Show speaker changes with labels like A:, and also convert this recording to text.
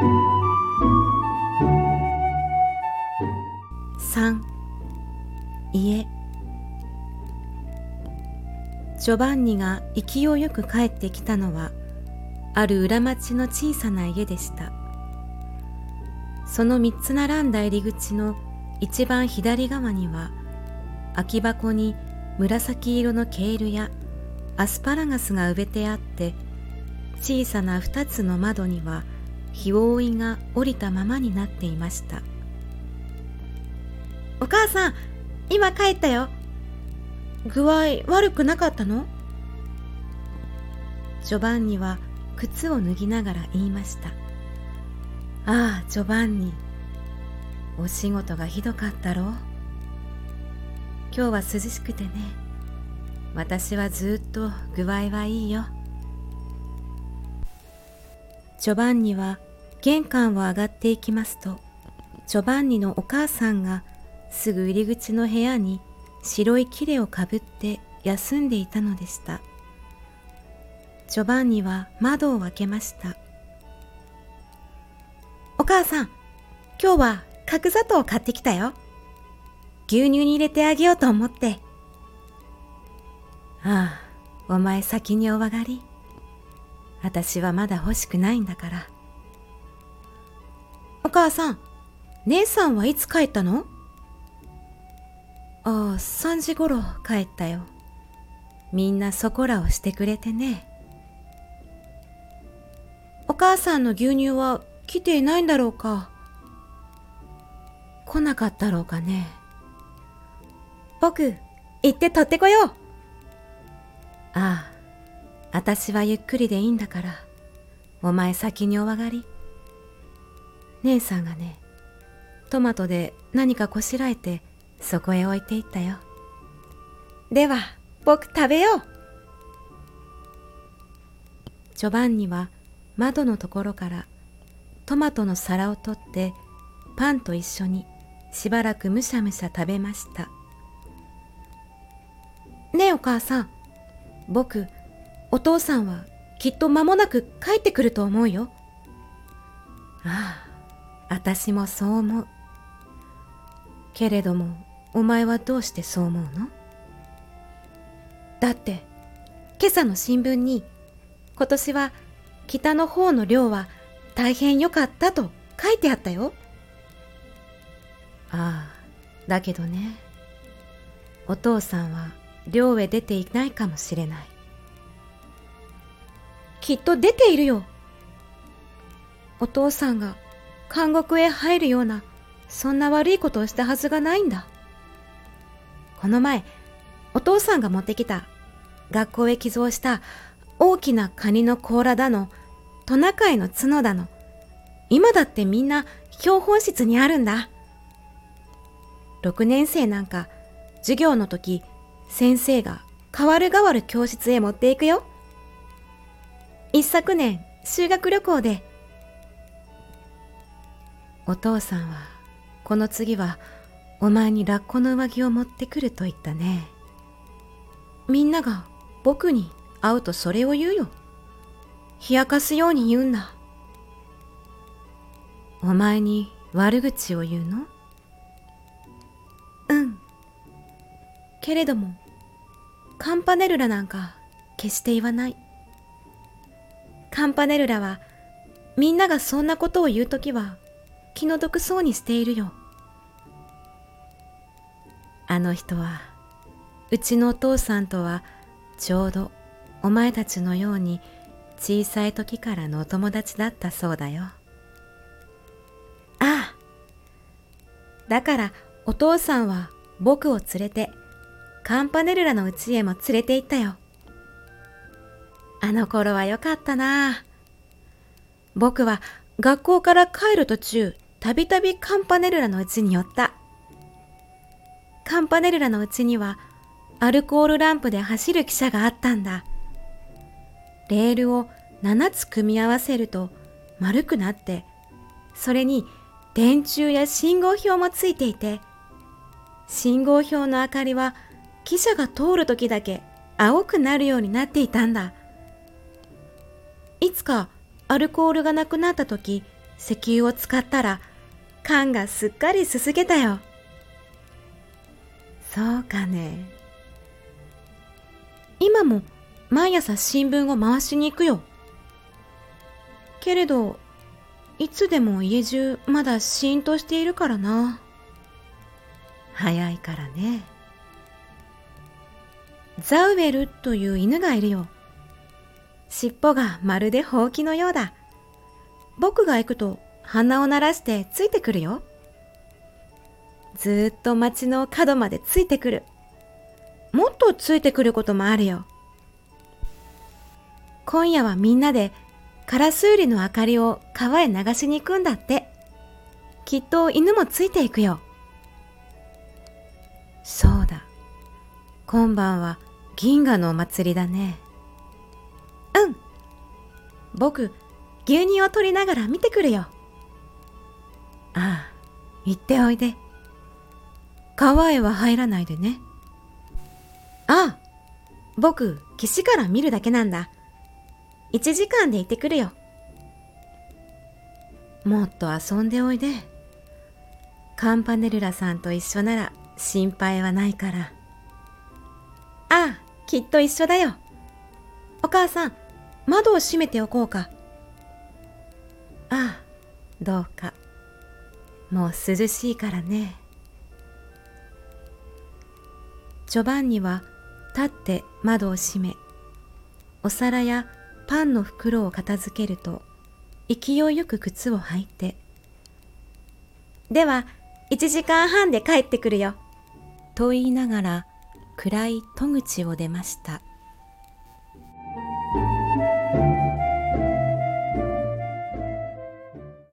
A: 3家。ジョバンニが勢いよく帰ってきたのはある裏町の小さな家でした。その三つ並んだ入り口の一番左側には空き箱に紫色のケールやアスパラガスが植えてあって小さな二つの窓には日覆いが降りたままになっていました。お母さん今帰ったよ。具合悪くなかったの？ジョバンニは靴を脱ぎながら言いました。ああジョバンニ。お仕事がひどかったろ？う今日は涼しくてね。私はずっと具合はいいよ。ジョバンニは玄関を上がっていきますとジョバンニのお母さんがすぐ入り口の部屋に白いキレをかぶって休んでいたのでした。ジョバンニは窓を開けました。お母さん今日は角砂糖を買ってきたよ。牛乳に入れてあげようと思って。ああお前先にお上がり。私はまだ欲しくないんだから。母さん姉さんはいつ帰ったの？ああ3時ごろ帰ったよ。みんなそこらをしてくれてね。お母さんの牛乳は来ていないんだろうか？来なかったろうかね。僕行って取ってこよう。ああ私はゆっくりでいいんだから。お前先にお上がり。姉さんがねトマトで何かこしらえてそこへ置いていったよ。では僕食べよう。ジョバンニは窓のところからトマトの皿を取ってパンと一緒にしばらくむしゃむしゃ食べました。ねえお母さん僕お父さんはきっと間もなく帰ってくると思うよ。ああ私もそう思う。けれどもお前はどうしてそう思うの？だって今朝の新聞に今年は北の方の漁は大変良かったと書いてあったよ。ああだけどね。お父さんは漁へ出ていないかもしれない。きっと出ているよ。お父さんが監獄へ入るようなそんな悪いことをしたはずがないんだこの前、お父さんが持ってきた学校へ寄贈した大きなカニの甲羅だの、トナカイの角だの、今だってみんな標本室にあるんだ。6年生なんか授業の時先生が代わる代わる教室へ持っていくよ。一昨年修学旅行でお父さんはこの次はお前にラッコの上着を持ってくると言ったね。みんなが僕に会うとそれを言うよ。冷やかすように言うんだ。お前に悪口を言うの？うん。けれども、カンパネルラなんか決して言わない。カンパネルラはみんながそんなことを言うときは気の毒そうにしているよ。あの人はうちのお父さんとはちょうどお前たちのように小さい時からのお友達だったそうだよ。ああ。だからお父さんは僕を連れてカンパネルラの家へも連れて行ったよ。あの頃はよかったな。僕は学校から帰る途中、たびたびカンパネルラの家に寄った。カンパネルラのうちにはアルコールランプで走る汽車があったんだ。レールを7つ組み合わせると丸くなって、それに電柱や信号標もついていて、信号標の明かりは汽車が通る時だけ青くなるようになっていたんだ。いつかアルコールがなくなった時、石油を使ったら缶がすっかりすすげたよ。そうかね。今も毎朝新聞を回しに行くよ。けれど、いつでも家中まだシーンとしているからな。早いからね。ザウエルという犬がいるよ。尻尾がまるでほうきのようだ。僕が行くと鼻を鳴らしてついてくるよ。ずっと街の角までついてくる。もっとついてくることもあるよ。今夜はみんなでカラスウリの明かりを川へ流しに行くんだって。きっと犬もついていくよ。そうだ。今晩は銀河のお祭りだね。うん。僕、牛乳を取りながら見てくるよ。行っておいで。川へは入らないでね。ああ、僕、岸から見るだけなんだ。1時間で行ってくるよ。もっと遊んでおいで。カンパネルラさんと一緒なら心配はないから。ああ、きっと一緒だよ。お母さん、窓を閉めておこうか。ああ、どうか。もう涼しいからね。ジョバンニは立って窓を閉め、お皿やパンの袋を片付けると、勢いよく靴を履いて、では、1時間半で帰ってくるよ。と言いながら暗い戸口を出ました。